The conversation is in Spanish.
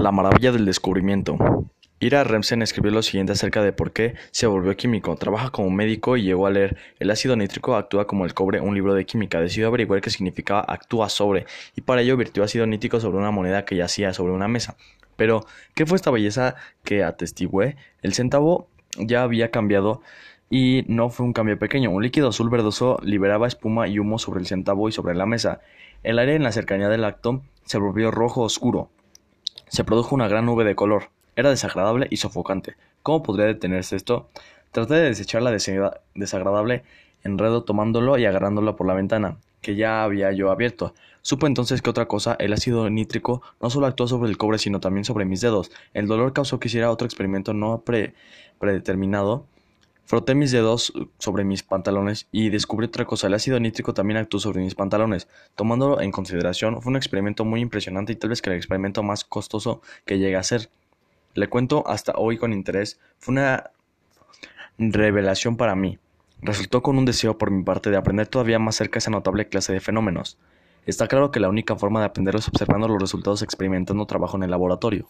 La maravilla del descubrimiento. Ira Remsen escribió lo siguiente acerca de por qué se volvió químico. Trabaja como médico y llegó a leer El ácido nítrico actúa como el cobre, un libro de química. Decidió averiguar qué significaba actúa sobre, y para ello virtió ácido nítrico sobre una moneda que yacía sobre una mesa. Pero, ¿qué fue esta belleza que atestigué? El centavo ya había cambiado y no fue un cambio pequeño. Un líquido azul verdoso liberaba espuma y humo sobre el centavo y sobre la mesa. El aire en la cercanía del acto se volvió rojo oscuro. Se produjo una gran nube de color. Era desagradable y sofocante. ¿Cómo podría detenerse esto? Traté de desechar la desagradable enredo tomándolo y agarrándolo por la ventana, que ya había yo abierto. Supo entonces que otra cosa, el ácido nítrico, no solo actuó sobre el cobre, sino también sobre mis dedos. El dolor causó que hiciera otro experimento no predeterminado. Froté mis dedos sobre mis pantalones y descubrí otra cosa. El ácido nítrico también actuó sobre mis pantalones. Tomándolo en consideración, fue un experimento muy impresionante y tal vez el experimento más costoso que llegué a hacer. Le cuento hasta hoy con interés. Fue una revelación para mí. Resultó con un deseo por mi parte de aprender todavía más cerca esa notable clase de fenómenos. Está claro que la única forma de aprenderlo es observando los resultados experimentando trabajo en el laboratorio.